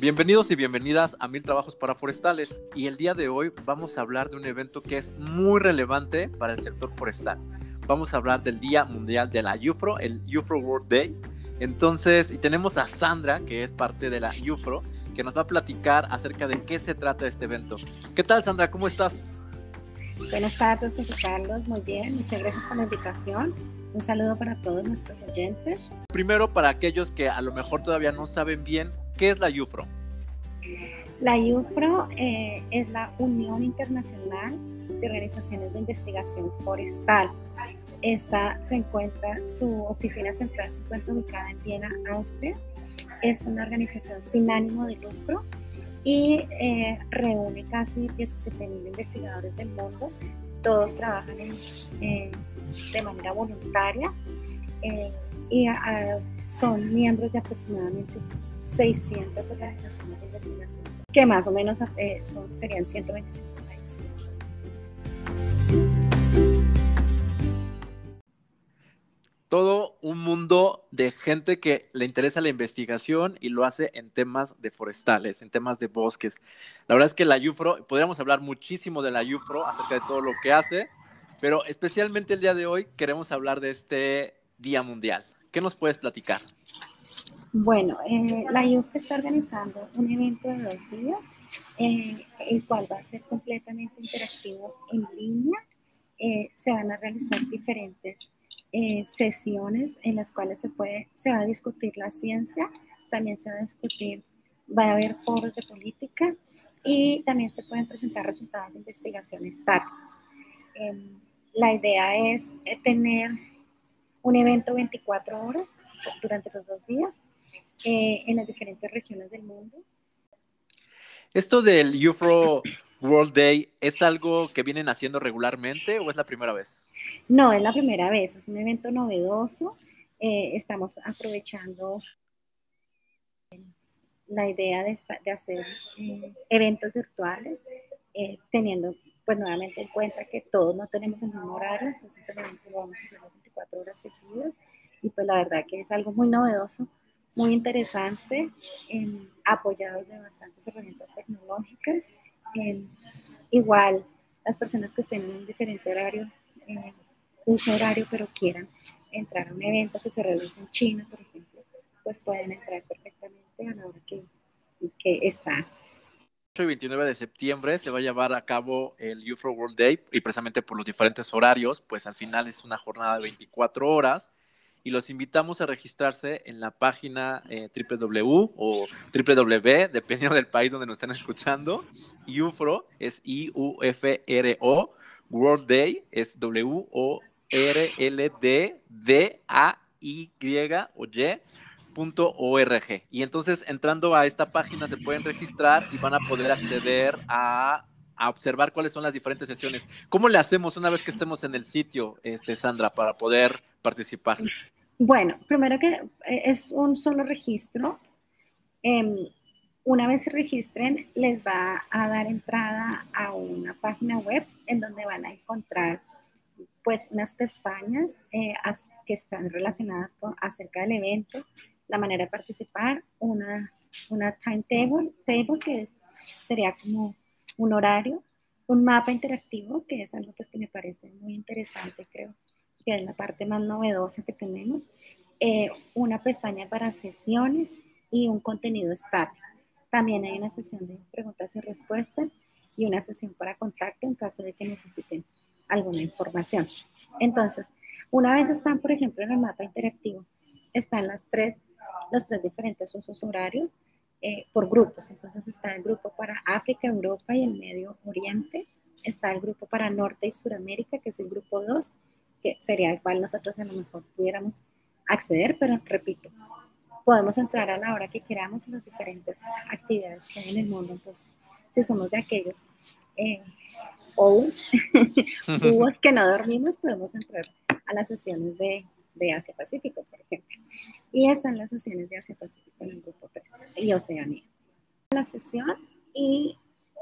Bienvenidos y bienvenidas a Mil Trabajos para Forestales y el día de hoy vamos a hablar de un evento que es muy relevante para el sector forestal. Vamos a hablar del Día Mundial de la UFRO, el UFRO World Day. Entonces, y tenemos a Sandra, que es parte de la UFRO, que nos va a platicar acerca de qué se trata este evento. ¿Qué tal, Sandra? ¿Cómo estás? Buenas tardes, José Carlos. Muy bien, muchas gracias por la invitación. Un saludo para todos nuestros oyentes. Primero, para aquellos que a lo mejor todavía no saben bien, ¿qué es la UFRO? La UFRO eh, es la Unión Internacional de Organizaciones de Investigación Forestal. Esta se encuentra, su oficina central se encuentra ubicada en Viena, Austria. Es una organización sin ánimo de lucro y eh, reúne casi 17.000 investigadores del mundo. Todos trabajan de manera voluntaria eh, y son miembros de aproximadamente 600 organizaciones de investigación, que más o menos eh, son, serían 125 países. Todo un mundo de gente que le interesa la investigación y lo hace en temas de forestales, en temas de bosques. La verdad es que la UFRO, podríamos hablar muchísimo de la UFRO acerca de todo lo que hace, pero especialmente el día de hoy queremos hablar de este Día Mundial. ¿Qué nos puedes platicar? Bueno, eh, la IUF está organizando un evento de dos días, eh, el cual va a ser completamente interactivo en línea. Eh, se van a realizar diferentes sesiones en las cuales se, puede, se va a discutir la ciencia, también se va a discutir, va a haber foros de política y también se pueden presentar resultados de investigación estáticos. Em, la idea es tener un evento 24 horas durante los dos días eh, en las diferentes regiones del mundo. ¿Esto del UFRO World Day es algo que vienen haciendo regularmente o es la primera vez? No, es la primera vez, es un evento novedoso. Eh, estamos aprovechando la idea de, hacer eh, eventos virtuales, teniendo pues nuevamente en cuenta que todos no tenemos el mismo horario, entonces el evento lo vamos a hacer 24 horas seguidas y pues la verdad que es algo muy novedoso muy interesante, apoyados de bastantes herramientas tecnológicas. igual, las personas que estén en un diferente horario, eh, uso horario, pero quieran entrar a un evento que se realice en China, por ejemplo, pues pueden entrar perfectamente a la hora que, que está. El 29 de septiembre se va a llevar a cabo el UFRO World Day y precisamente por los diferentes horarios, pues al final es una jornada de 24 horas y los invitamos a registrarse en la página eh, www o www, dependiendo del país donde nos estén escuchando. UFRO es I-U-F-R-O, World Day es W-O-R-L-D-D-A-Y o Y. .org. Y entonces entrando a esta página se pueden registrar y van a poder acceder a a observar cuáles son las diferentes sesiones. ¿Cómo le hacemos una vez que estemos en el sitio, este, Sandra, para poder participar? Bueno, primero que eh, es un solo registro. Em, una vez se registren, les va a dar entrada a una página web en donde van a encontrar pues unas pestañas eh, que están relacionadas con acerca del evento, la manera de participar, una, una timetable, table que sería como un horario, un mapa interactivo, que es algo pues, que me parece muy interesante, creo que es la parte más novedosa que tenemos, eh, una pestaña para sesiones y un contenido estático. También hay una sesión de preguntas y respuestas y una sesión para contacto en caso de que necesiten alguna información. Entonces, una vez están, por ejemplo, en el mapa interactivo, están las tres, los tres diferentes usos horarios eh, por grupos. Entonces está el grupo para África, Europa y el Medio Oriente. Está el grupo para Norte y Suramérica, que es el grupo 2, que sería el cual nosotros a lo mejor pudiéramos acceder, pero repito, podemos entrar a la hora que queramos en las diferentes actividades que hay en el mundo. Entonces, si somos de aquellos eh, owls, que no dormimos, podemos entrar a las sesiones de de Asia-Pacífico, por ejemplo. Y están las sesiones de Asia-Pacífico en el grupo 3 y Oceanía. La sesión y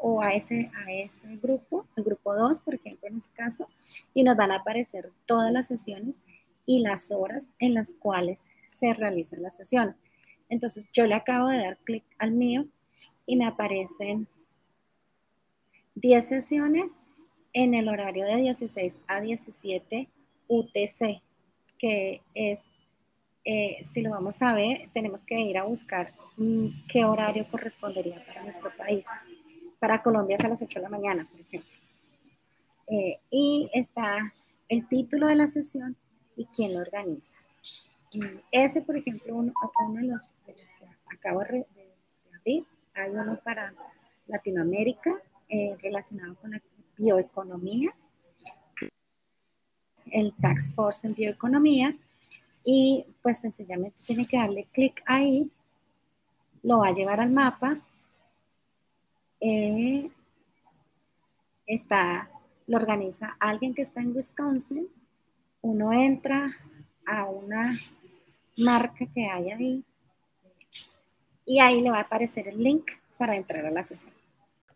o a ese, a ese grupo, el grupo 2, por ejemplo, en este caso, y nos van a aparecer todas las sesiones y las horas en las cuales se realizan las sesiones. Entonces, yo le acabo de dar clic al mío y me aparecen 10 sesiones en el horario de 16 a 17 UTC, que es, eh, si lo vamos a ver, tenemos que ir a buscar mm, qué horario correspondería para nuestro país. Para Colombia es a las 8 de la mañana, por ejemplo. Eh, y está el título de la sesión y quién lo organiza. ese, por ejemplo, uno, uno de, los, que acabo de, abrir, hay uno para Latinoamérica eh, relacionado con la bioeconomía, el Tax Force en bioeconomía, y pues sencillamente tiene que darle clic ahí, lo va a llevar al mapa, eh, está lo organiza alguien que está en Wisconsin, uno entra a una marca que hay ahí y ahí le va a aparecer el link para entrar a la sesión.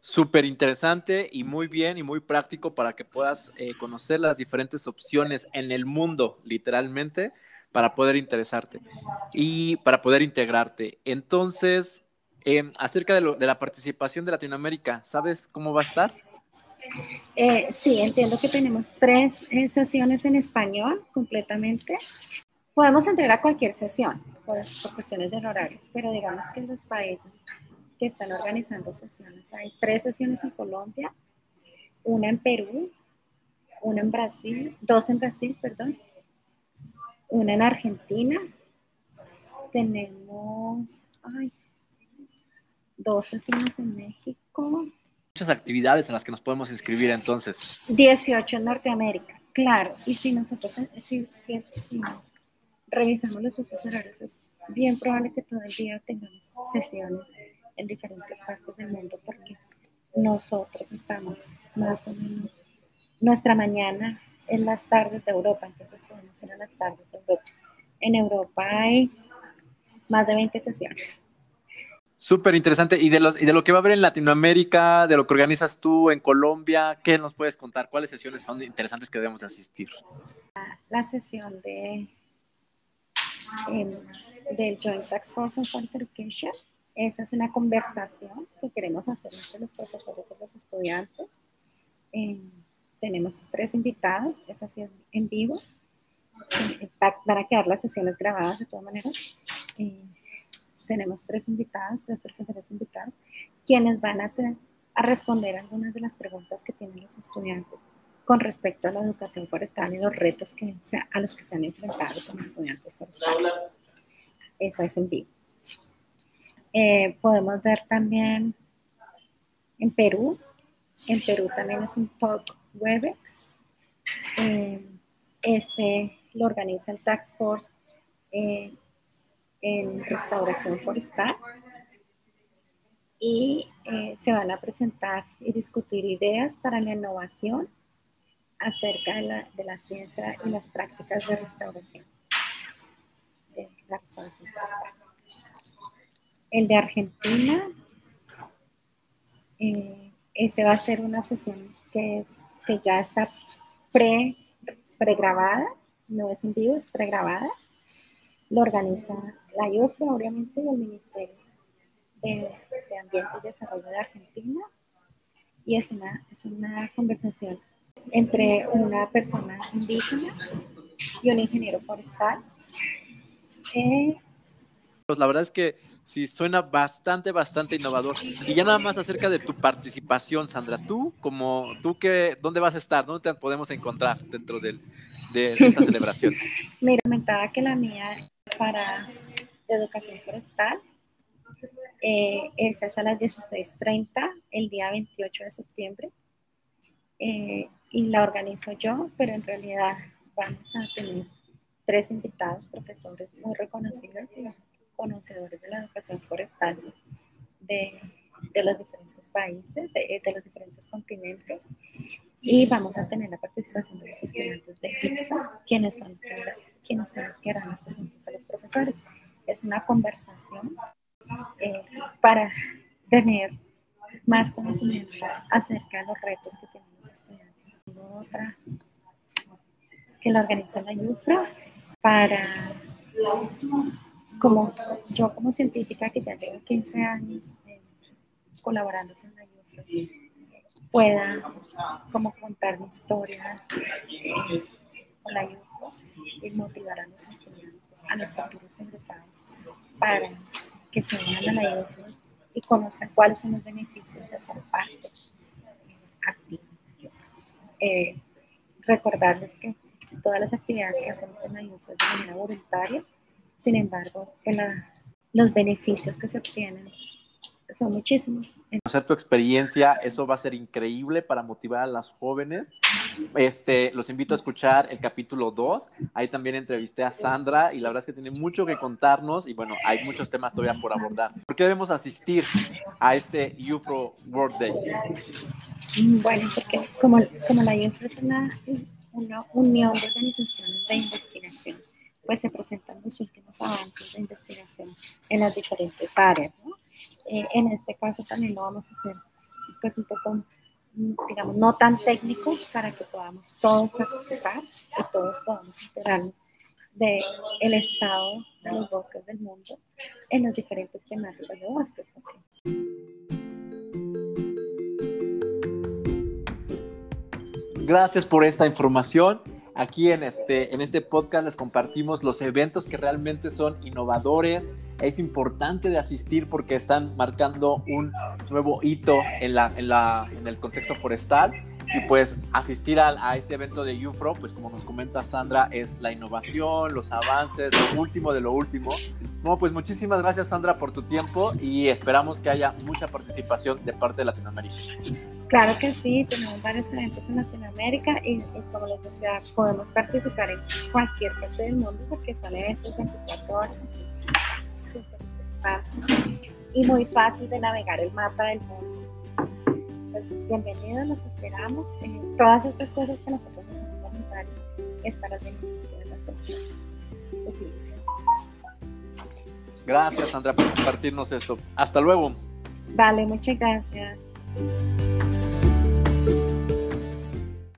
Súper interesante y muy bien y muy práctico para que puedas eh, conocer las diferentes opciones en el mundo, literalmente, para poder interesarte y para poder integrarte. Entonces, em, acerca de, de la participación de Latinoamérica, ¿sabes cómo va a estar? Eh, sí, entiendo que tenemos tres eh, sesiones en español completamente. Podemos entrar a cualquier sesión por, cuestiones del horario, pero digamos que los países que están organizando sesiones, hay tres sesiones en Colombia, una en Perú, una en Brasil, dos en Brasil, perdón, una en Argentina, tenemos dos sesiones en México, muchas actividades en las que nos podemos inscribir entonces. 18 en Norteamérica, claro. Y si nosotros si, revisamos los usos horarios, es bien probable que todo el día tengamos sesiones en diferentes partes del mundo porque nosotros estamos más o menos, nuestra mañana en las tardes de Europa, entonces podemos ir a las tardes de Europa. En Europa hay más de 20 sesiones. Súper interesante. Y de, los, y de lo que va a haber en Latinoamérica, de lo que organizas tú en Colombia, ¿qué nos puedes contar? ¿Cuáles sesiones son interesantes que debemos asistir? La sesión de, em, del Joint Tax Force on Forest Education. Esa es una conversación que queremos hacer entre los profesores y los estudiantes. Em, tenemos tres invitados, esa sí es en vivo. Eh, van a quedar las sesiones grabadas de todas maneras. Tenemos tres invitados, tres profesores invitados, quienes van a, hacer, a responder algunas de las preguntas que tienen los estudiantes con respecto a la educación forestal y los retos que a los que se han enfrentado como estudiantes forestales. Eso es en vivo. Eh, podemos ver también en Perú. En Perú también es un talk Webex. Eh, este lo organiza el Tax Force eh, en restauración forestal y eh, se van a presentar y discutir ideas para la innovación acerca de la, de la ciencia y las prácticas de restauración, de la restauración forestal. El de Argentina, ese va a ser una sesión que, es, que ya está pre, pregrabada, no es en vivo, es pregrabada lo organiza la IOFRA, obviamente, y el Ministerio de, Ambiente y Desarrollo de Argentina. Y es una, es una conversación entre una persona indígena y un ingeniero forestal. Eh, la verdad es que sí suena bastante, bastante innovador. Y ya nada más acerca de tu participación, Sandra, tú, como tú que, ¿dónde vas a estar? ¿Dónde te podemos encontrar dentro de, esta celebración? Mira, comentaba que la mía para educación forestal. Eh, es a las 16.30 el día 28 de septiembre. Eh, y la organizo yo, pero en realidad vamos a tener tres invitados, profesores muy reconocidos y conocedores de la educación forestal de, los diferentes países, de, de, los diferentes continentes. Y vamos a tener la participación de los estudiantes de IPSA, quienes son quiénes son los que harán las preguntas a los profesores. Es una conversación eh, para tener más conocimiento acerca de los retos que tienen los estudiantes. Otra que la organiza la IUFRA para, como yo como científica que ya llevo 15 años colaborando con la UFRO, pueda como contar historias eh, con la UFRO y motivar a los estudiantes, a los futuros ingresados, para que se unan a la UFRO y conozcan cuáles son los beneficios de ser parte activa. Eh, recordarles que todas las actividades que hacemos en la UFRO es de manera voluntaria, sin embargo, los beneficios que se obtienen son muchísimos. Conocer tu experiencia, eso va a ser increíble para motivar a las jóvenes. Este, los invito a escuchar el capítulo 2. Ahí también entrevisté a Sandra y la verdad es que tiene mucho que contarnos y bueno, hay muchos temas todavía por abordar. ¿Por qué debemos asistir a este UFRO World Day? Bueno, porque como, como la UFRO es una, una unión de organizaciones de investigación, pues se presentan los últimos avances de investigación en las diferentes áreas, ¿no? Eh, en este caso también lo vamos a hacer pues un poco, digamos, no tan técnico para que podamos todos participar y todos podamos enterarnos del el estado de los bosques del mundo en los diferentes temáticas de bosques. Gracias por esta información. Aquí en este, en este podcast les compartimos los eventos que realmente son innovadores. Es importante de asistir porque están marcando un nuevo hito en, la, en, la, en el contexto forestal. Y pues asistir a, a, este evento de UFRO, pues como nos comenta Sandra, es la innovación, los avances, lo último de lo último. Bueno, pues muchísimas gracias Sandra por tu tiempo y esperamos que haya mucha participación de parte de Latinoamérica. Claro que sí, tenemos varios eventos en Latinoamérica y, como les decía, podemos participar en cualquier parte del mundo porque son eventos 24 horas, súper interesantes y muy fácil de navegar el mapa del mundo. Pues bienvenidos, los esperamos. Eh, todas estas cosas que nosotros hacemos voluntarios es para el beneficio de la sociedad. Gracias, Sandra, por compartirnos esto. Hasta luego. Vale, muchas gracias.